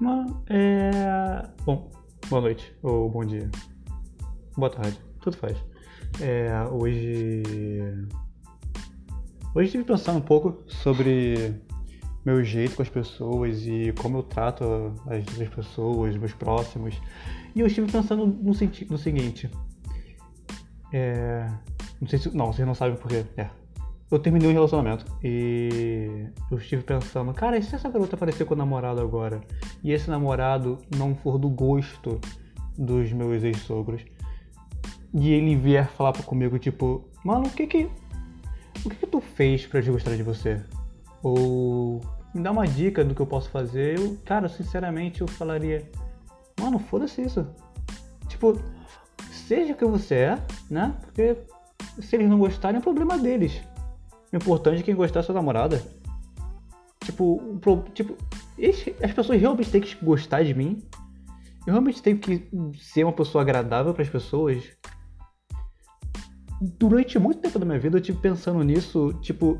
Mas, é... Bom, boa noite, ou bom dia. Boa tarde, tudo faz. É, hoje. Hoje estive pensando um pouco sobre meu jeito com as pessoas e como eu trato as outras pessoas, meus próximos. E eu estive pensando no, no seguinte. É, não sei se. Não, vocês não sabem porquê. É. Eu terminei um relacionamento e eu estive pensando, cara, e se essa garota aparecer com o namorado agora e esse namorado não for do gosto dos meus ex-sogros e ele vier falar comigo, tipo, mano, o que que. O que que tu fez pra eu gostar de você? Ou me dá uma dica do que eu posso fazer. Eu, cara, sinceramente, eu falaria, mano, foda-se isso. Tipo, seja o que você é, né? Porque se eles não gostarem, é problema deles. O importante é quem gostar é sua namorada. Tipo, pro, tipo as pessoas realmente têm que gostar de mim. Eu realmente tenho que ser uma pessoa agradável para as pessoas. Durante muito tempo da minha vida eu tive pensando nisso, tipo,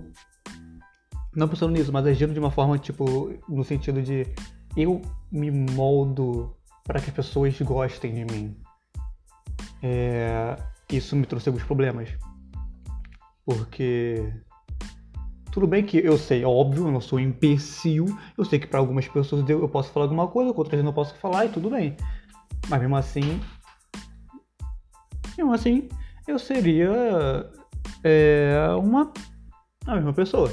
não pensando nisso, mas agindo de uma forma, tipo, no sentido de eu me moldo para que as pessoas gostem de mim. É, isso me trouxe alguns problemas. Porque. Tudo bem que eu sei, é óbvio, eu não sou um imbecil. Eu sei que para algumas pessoas eu posso falar alguma coisa, outras eu não posso falar e tudo bem. Mas mesmo assim. Mesmo assim, eu seria. É, uma. A mesma pessoa.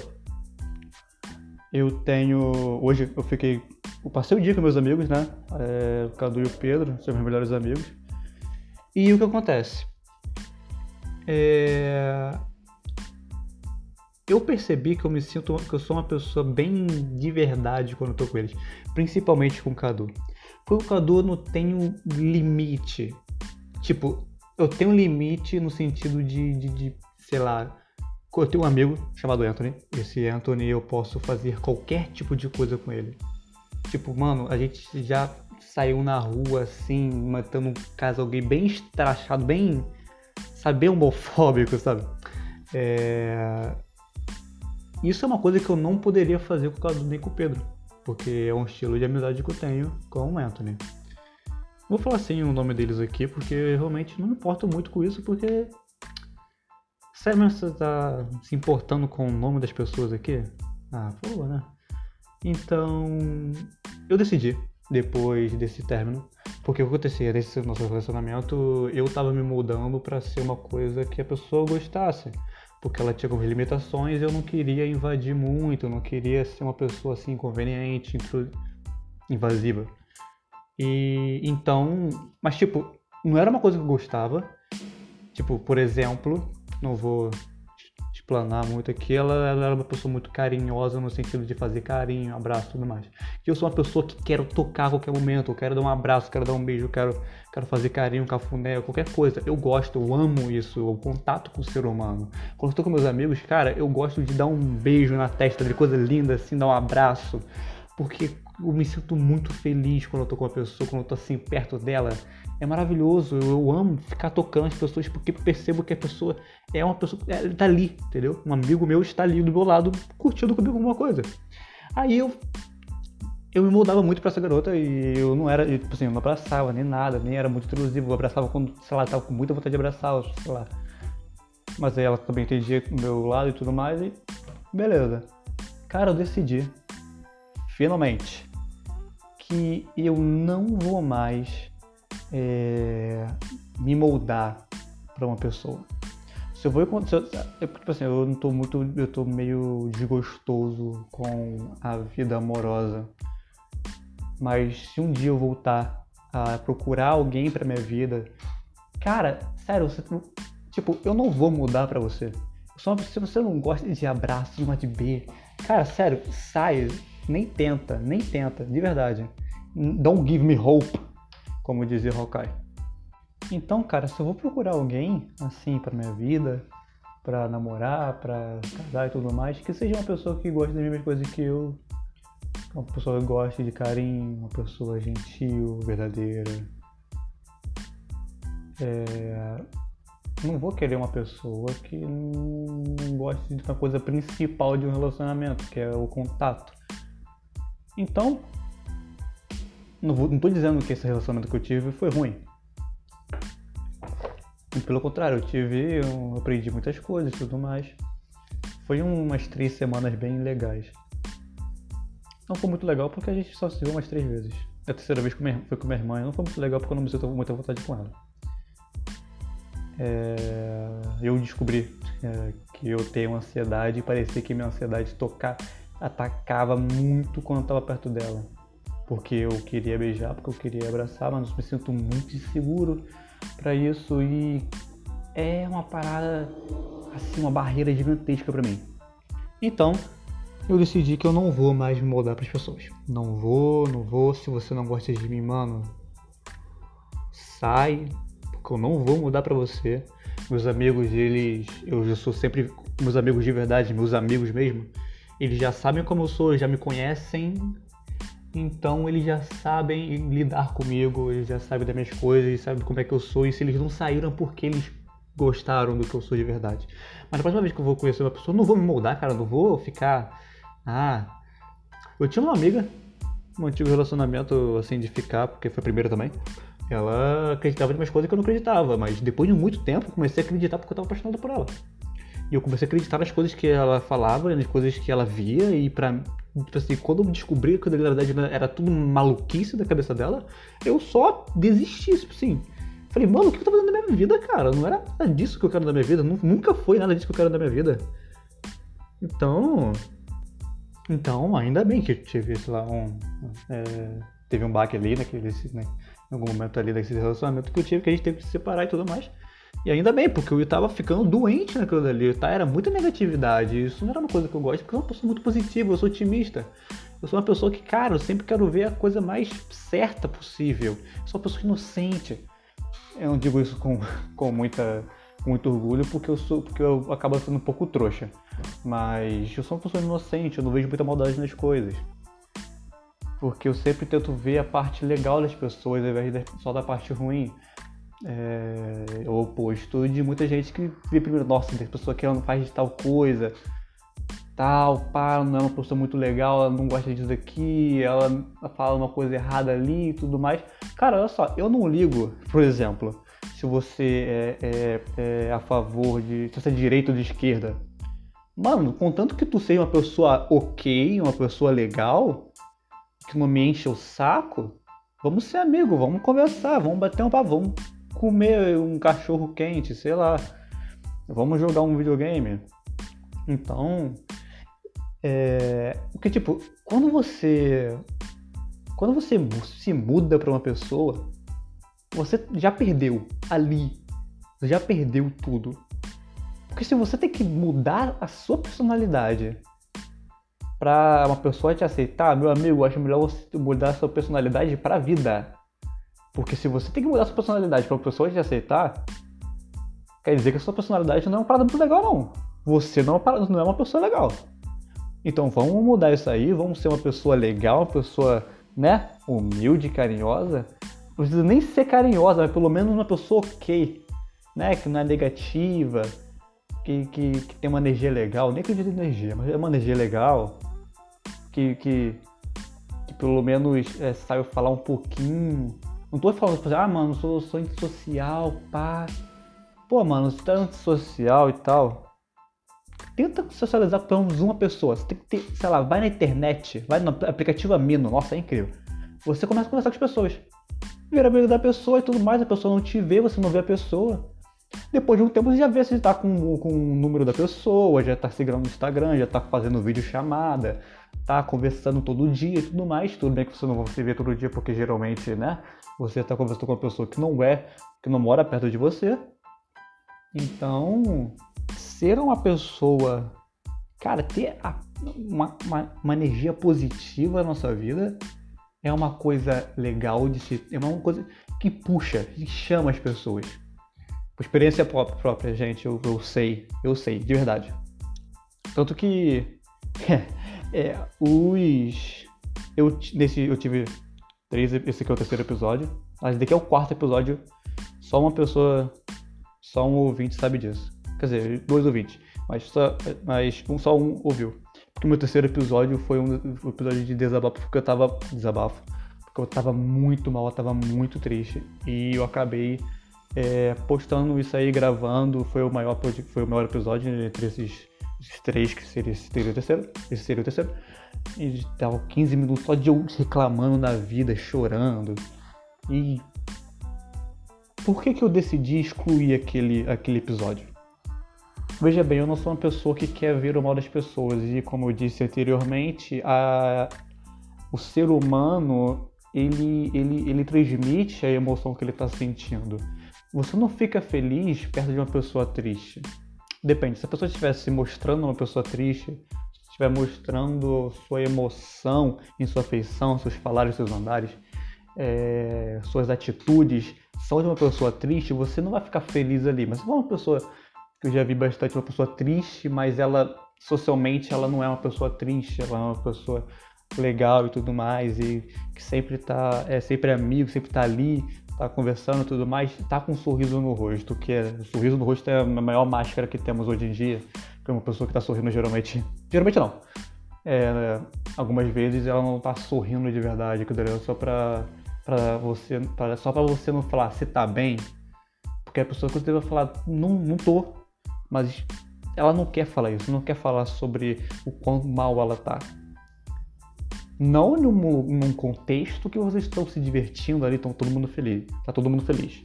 Eu tenho. Hoje eu fiquei. Eu passei o dia com meus amigos, né? É, o Cadu e o Pedro, são meus melhores amigos. E o que acontece? É... Eu percebi que eu me sinto que eu sou uma pessoa bem de verdade quando eu tô com eles, principalmente com o Cadu. Porque o Cadu não tem um limite. Tipo, eu tenho limite no sentido de, de, de sei lá, eu tenho um amigo chamado Anthony. Esse Anthony eu posso fazer qualquer tipo de coisa com ele. Tipo, mano, a gente já saiu na rua assim, matando um caso alguém bem estrachado, bem sabe, bem homofóbico, sabe? É... Isso é uma coisa que eu não poderia fazer com o Cadu nem com o Pedro, porque é um estilo de amizade que eu tenho com o Anthony. Vou falar assim o nome deles aqui, porque eu realmente não me importo muito com isso, porque. Sério mesmo você tá se importando com o nome das pessoas aqui? Ah, pô, né? Então. Eu decidi, depois desse término, porque o que acontecia nesse nosso relacionamento, eu tava me moldando para ser uma coisa que a pessoa gostasse. Porque ela tinha algumas limitações e eu não queria invadir muito, eu não queria ser uma pessoa assim inconveniente, invasiva. E então, mas tipo, não era uma coisa que eu gostava. Tipo, por exemplo, não vou explanar muito aqui, ela, ela era uma pessoa muito carinhosa no sentido de fazer carinho, abraço e tudo mais. E eu sou uma pessoa que quero tocar a qualquer momento, eu quero dar um abraço, quero dar um beijo, quero, quero fazer carinho, cafuné, qualquer coisa. Eu gosto, eu amo isso, o contato com o ser humano. Quando eu tô com meus amigos, cara, eu gosto de dar um beijo na testa, de coisa linda assim, dar um abraço. Porque eu me sinto muito feliz quando eu tô com uma pessoa, quando eu tô assim perto dela é maravilhoso. Eu amo ficar tocando as pessoas porque percebo que a pessoa é uma pessoa. Ele tá ali, entendeu? Um amigo meu está ali do meu lado curtindo comigo alguma coisa. Aí eu. Eu me mudava muito pra essa garota e eu não era, tipo assim, eu não abraçava nem nada, nem era muito intrusivo. Eu abraçava quando, sei lá, tava com muita vontade de abraçar, sei lá. Mas aí ela também entendia o meu lado e tudo mais e. Beleza. Cara, eu decidi, finalmente, que eu não vou mais é, me moldar para uma pessoa. Se eu vou se eu, é tipo assim, eu não tô muito, eu tô meio desgostoso com a vida amorosa. Mas se um dia eu voltar a procurar alguém para minha vida, cara, sério, você, tipo, eu não vou mudar para você. Só se você não gosta de abraço, não de B, cara, sério, sai, nem tenta, nem tenta, de verdade. Don't give me hope como dizia Hawkeye. Então, cara, se eu vou procurar alguém assim para minha vida, para namorar, para casar e tudo mais, que seja uma pessoa que goste das mesmas coisas que eu, uma pessoa que goste de carinho, uma pessoa gentil, verdadeira. É... Não vou querer uma pessoa que não goste de uma coisa principal de um relacionamento, que é o contato. Então, Não, vou, não tô dizendo que esse relacionamento que eu tive foi ruim. Pelo contrário, eu tive. Eu aprendi muitas coisas e tudo mais. Foi umas três semanas bem legais. Não foi muito legal porque a gente só se viu umas três vezes. A terceira vez foi com minha irmã. Não foi muito legal porque eu não me sinto muita vontade com ela. É... Eu descobri é, que eu tenho ansiedade e parecia que minha ansiedade tocar, atacava muito quando eu estava perto dela. Porque eu queria beijar, porque eu queria abraçar, mas me sinto muito inseguro para isso e é uma parada assim, uma barreira gigantesca para mim. Então, eu decidi que eu não vou mais me moldar para as pessoas. Não vou, não vou. Se você não gosta de mim, mano, sai, porque eu não vou mudar para você. Meus amigos, eles, eu já sou sempre meus amigos de verdade, meus amigos mesmo. Eles já sabem como eu sou, já me conhecem. Então eles já sabem lidar comigo, eles já sabem das minhas coisas, eles sabem como é que eu sou. E se eles não saíram porque eles gostaram do que eu sou de verdade. Mas a próxima vez que eu vou conhecer uma pessoa, não vou me moldar, cara, não vou ficar ah, eu tinha uma amiga, um antigo relacionamento assim de ficar, porque foi a primeira também. Ela acreditava em umas coisas que eu não acreditava, mas depois de muito tempo comecei a acreditar porque eu estava apaixonado por ela. E eu comecei a acreditar nas coisas que ela falava, nas coisas que ela via, e pra. Tipo assim, quando eu descobri que na verdade era tudo maluquice da cabeça dela, eu só desisti, tipo assim. Falei, mano, o que eu tô fazendo na minha vida, cara? Não era nada disso que eu quero na minha vida, nunca foi nada disso que eu quero na minha vida. Então, então, ainda bem que tive, sei lá, um. É, teve um baque ali naquele. Né, em algum momento ali desse relacionamento que eu tive, que a gente teve que se separar e tudo mais. E ainda bem, porque eu tava ficando doente naquilo dali, tá? Era muita negatividade. Isso não era uma coisa que eu gosto, porque eu sou muito positiva, eu sou otimista. Eu sou uma pessoa que, cara, eu sempre quero ver a coisa mais certa possível. Eu sou uma pessoa inocente. Eu não digo isso com, com muita muito orgulho porque eu sou porque eu acabo sendo um pouco trouxa. Mas eu sou uma pessoa inocente, eu não vejo muita maldade nas coisas. Porque eu sempre tento ver a parte legal das pessoas ao invés só da parte ruim. É, o oposto de muita gente que vê primeiro, nossa, tem pessoa que ela não faz tal coisa, tal, pá, não é uma pessoa muito legal, ela não gosta disso daqui, ela fala uma coisa errada ali e tudo mais. Cara, olha só, eu não ligo, por exemplo, se você é, é, é a favor de. se você é direita ou de esquerda. Mano, contanto que tu seja uma pessoa ok, uma pessoa legal, que não me enche o saco, vamos ser amigos, vamos conversar, vamos bater um papo, comer um cachorro quente, sei lá. Vamos jogar um videogame. Então, é, porque tipo, quando você quando você se muda para uma pessoa, você já perdeu ali. Você já perdeu tudo. Porque se você tem que mudar a sua personalidade para uma pessoa te aceitar, meu amigo, acho melhor você mudar a sua personalidade para vida. Porque se você tem que mudar sua personalidade para uma pessoa te aceitar, quer dizer que a sua personalidade não é uma parada muito legal, não. Você não é uma, não é uma pessoa legal. Então vamos mudar isso aí, vamos ser uma pessoa legal, uma pessoa, né, humilde, carinhosa, não precisa nem ser carinhosa, mas pelo menos uma pessoa ok, né? Que não é negativa, que, que, que tem uma energia legal, nem acredito em energia, mas é uma energia legal, que, que, que pelo menos é, saiba falar um pouquinho. Não tô falando, ah, mano, sou, sou antissocial, pá. Pô, mano, você tá antissocial e tal. Tenta socializar com pelo menos uma pessoa. Você tem que ter, sei lá, vai na internet, vai no aplicativo Amino, nossa, é incrível. Você começa a conversar com as pessoas vira amigo da pessoa e tudo mais, a pessoa não te vê, você não vê a pessoa. Depois de um tempo você já vê se está com, com o número da pessoa, já está seguindo no Instagram, já está fazendo vídeo chamada, tá conversando todo dia e tudo mais. Tudo bem que você não vai se ver todo dia, porque geralmente, né, você está conversando com uma pessoa que não é, que não mora perto de você. Então, ser uma pessoa, cara, ter a, uma, uma, uma energia positiva na nossa vida é uma coisa legal de se. É uma coisa que puxa, que chama as pessoas. Por experiência própria, gente, eu, eu sei, eu sei, de verdade. Tanto que. é, os. Eu, nesse, eu tive três. Esse aqui é o terceiro episódio. Mas daqui é o quarto episódio. Só uma pessoa. Só um ouvinte sabe disso. Quer dizer, dois ouvintes. Mas só, mas um, só um ouviu. Porque meu terceiro episódio foi um, um episódio de desabafo, porque eu tava. Desabafo. Porque eu tava muito mal, eu tava muito triste. E eu acabei é, postando isso aí, gravando. Foi o maior, foi o maior episódio entre esses, esses três, que seria, seria o terceiro. Esse seria o terceiro. E tava 15 minutos só de eu reclamando da vida, chorando. E por que, que eu decidi excluir aquele, aquele episódio? Veja bem, eu não sou uma pessoa que quer ver o mal das pessoas e como eu disse anteriormente, a, o ser humano ele, ele, ele transmite a emoção que ele está sentindo. Você não fica feliz perto de uma pessoa triste. Depende, se a pessoa estiver se mostrando uma pessoa triste, estiver mostrando sua emoção em sua feição, seus falares, seus andares, é, suas atitudes são de uma pessoa triste, você não vai ficar feliz ali. Mas se for uma pessoa que eu já vi bastante, uma pessoa triste, mas ela socialmente ela não é uma pessoa triste, ela é uma pessoa legal e tudo mais, e que sempre tá, é sempre amigo, sempre tá ali, tá conversando e tudo mais, tá com um sorriso no rosto, que é, o sorriso no rosto é a maior máscara que temos hoje em dia, que é uma pessoa que tá sorrindo geralmente, geralmente não, é, algumas vezes ela não tá sorrindo de verdade, que é só pra, pra você, pra, só pra você não falar se tá bem, porque a pessoa que você vai falar, não, não tô, mas ela não quer falar isso, não quer falar sobre o quão mal ela tá não num, num contexto que vocês estão se divertindo ali, estão todo mundo feliz. Tá todo mundo feliz.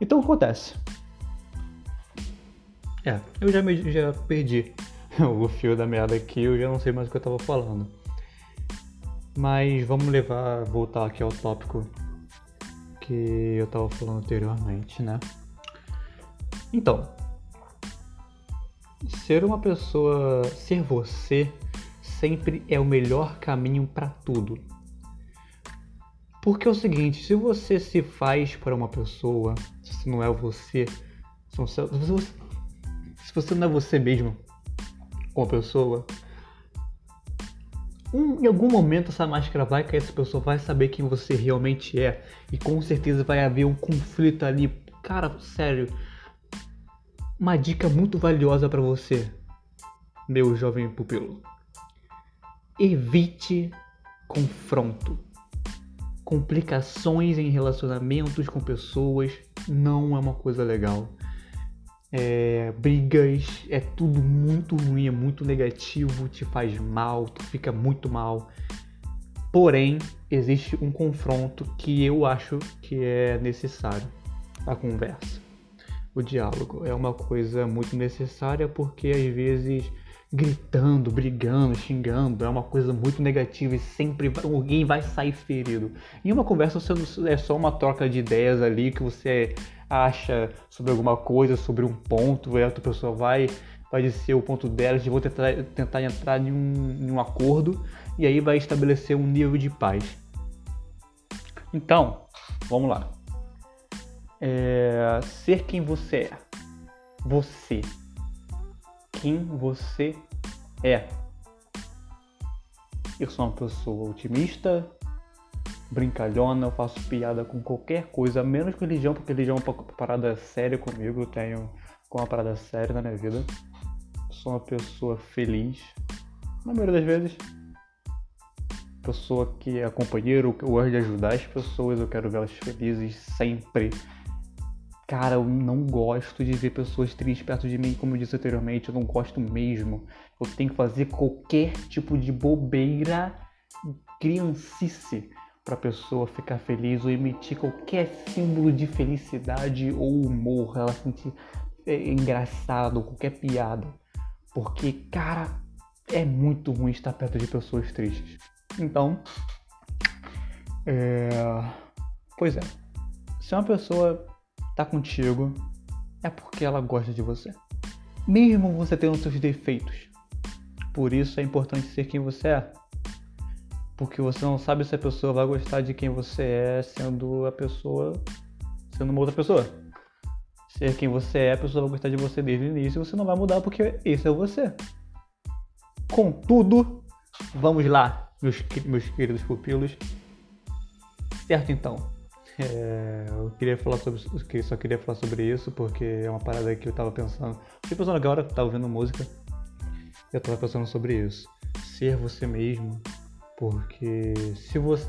Então o que acontece? É, eu já, me, já perdi o fio da meada aqui, eu já não sei mais o que eu tava falando. Mas vamos levar, voltar aqui ao tópico que eu tava falando anteriormente, né? Então, ser uma pessoa, ser você sempre é o melhor caminho para tudo. Porque é o seguinte, se você se faz para uma pessoa, se não é você, se você, se você não é você mesmo, uma pessoa, um, em algum momento essa máscara vai cair, essa pessoa vai saber quem você realmente é e com certeza vai haver um conflito ali. Cara, sério, uma dica muito valiosa para você, meu jovem pupilo evite confronto. Complicações em relacionamentos com pessoas não é uma coisa legal. É, brigas, é tudo muito ruim, é muito negativo, te faz mal, tu fica muito mal. Porém, existe um confronto que eu acho que é necessário a conversa. O diálogo é uma coisa muito necessária porque às vezes gritando, brigando, xingando, é uma coisa muito negativa e sempre alguém vai sair ferido. Em uma conversa é só uma troca de ideias ali que você acha sobre alguma coisa, sobre um ponto, e a outra pessoa vai, vai dizer o ponto dela, de vou tentar, tentar entrar em um, em um acordo e aí vai estabelecer um nível de paz. Então, vamos lá. É, ser quem você é. Você quem você é. Eu sou uma pessoa otimista, brincalhona, eu faço piada com qualquer coisa, menos com religião, porque religião é uma parada séria comigo, eu tenho uma parada séria na minha vida. Sou uma pessoa feliz, na maioria das vezes. Pessoa que é companheiro, eu gosto de ajudar as pessoas, eu quero vê-las felizes sempre. Cara, eu não gosto de ver pessoas tristes perto de mim, como eu disse anteriormente, eu não gosto mesmo. Eu tenho que fazer qualquer tipo de bobeira, criancice, para a pessoa ficar feliz ou emitir qualquer símbolo de felicidade ou humor, ela sentir é, engraçado, qualquer piada. Porque, cara, é muito ruim estar perto de pessoas tristes. Então, é... pois é, se uma pessoa tá contigo é porque ela gosta de você. Mesmo você tendo seus defeitos. Por isso é importante ser quem você é. Porque você não sabe se a pessoa vai gostar de quem você é sendo a pessoa. sendo uma outra pessoa. Ser quem você é, a pessoa vai gostar de você desde o início e você não vai mudar porque esse é você. Contudo, vamos lá, meus, meus queridos pupilos. Certo então. É, eu queria falar sobre só queria falar sobre isso porque é uma parada que eu tava pensando. Fiquei pensando agora, tava ouvindo música. Eu tava pensando sobre isso. Ser você mesmo. Porque se você.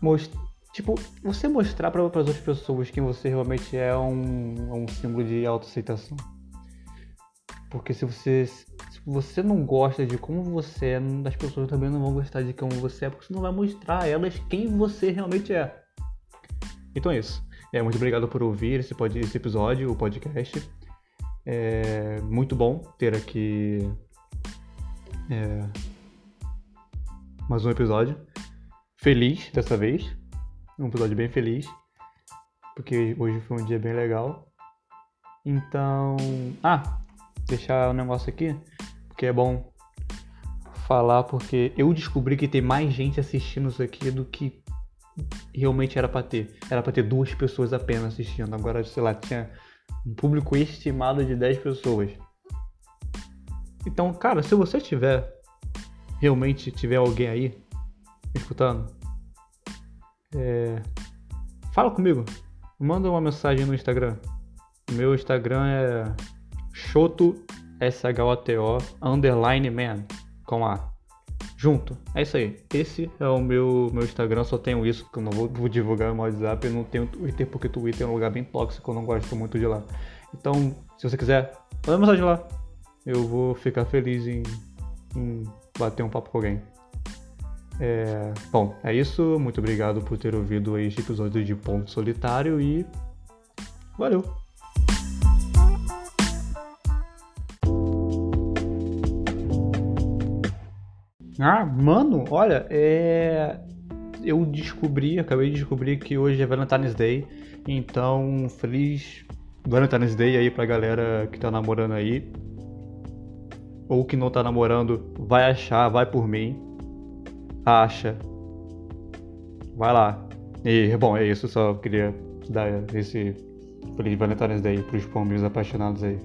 most... tipo, você mostrar para as outras pessoas quem você realmente é um, um símbolo de autoaceitação. Porque se você, se você não gosta de como você é, as pessoas também não vão gostar de como você é, porque você não vai mostrar a elas quem você realmente é. Então é isso. É, muito obrigado por ouvir esse, pod, esse episódio, o podcast. É muito bom ter aqui é, mais um episódio. Feliz dessa vez. Um episódio bem feliz. Porque hoje foi um dia bem legal. Então. Ah! Deixar o um negócio aqui. Porque é bom falar. Porque eu descobri que tem mais gente assistindo isso aqui do que realmente era para ter. Era para ter duas pessoas apenas assistindo. Agora, sei lá, tinha um público estimado de 10 pessoas. Então, cara, se você tiver realmente tiver alguém aí escutando, é, fala comigo. Manda uma mensagem no Instagram. Meu Instagram é Shoto S-H-O-T-O underline man com A. Junto. É isso aí. Esse é o meu, meu Instagram, só tenho isso, porque eu não vou, vou divulgar no WhatsApp. Eu não tenho Twitter, porque Twitter é um lugar bem tóxico, eu não gosto muito de lá. Então, se você quiser, manda mensagem lá eu vou ficar feliz em, em bater um papo com alguém. É, bom, é isso. Muito obrigado por ter ouvido este episódio de Ponto Solitário e valeu! Ah, mano, olha, é... eu descobri, acabei de descobrir que hoje é Valentine's Day, então feliz Valentine's Day aí pra galera que tá namorando aí ou que não tá namorando vai achar, vai por mim. Acha. Vai lá. E, bom, é isso. Só queria dar esse Feliz Valentine's Day pros pombinhos apaixonados aí.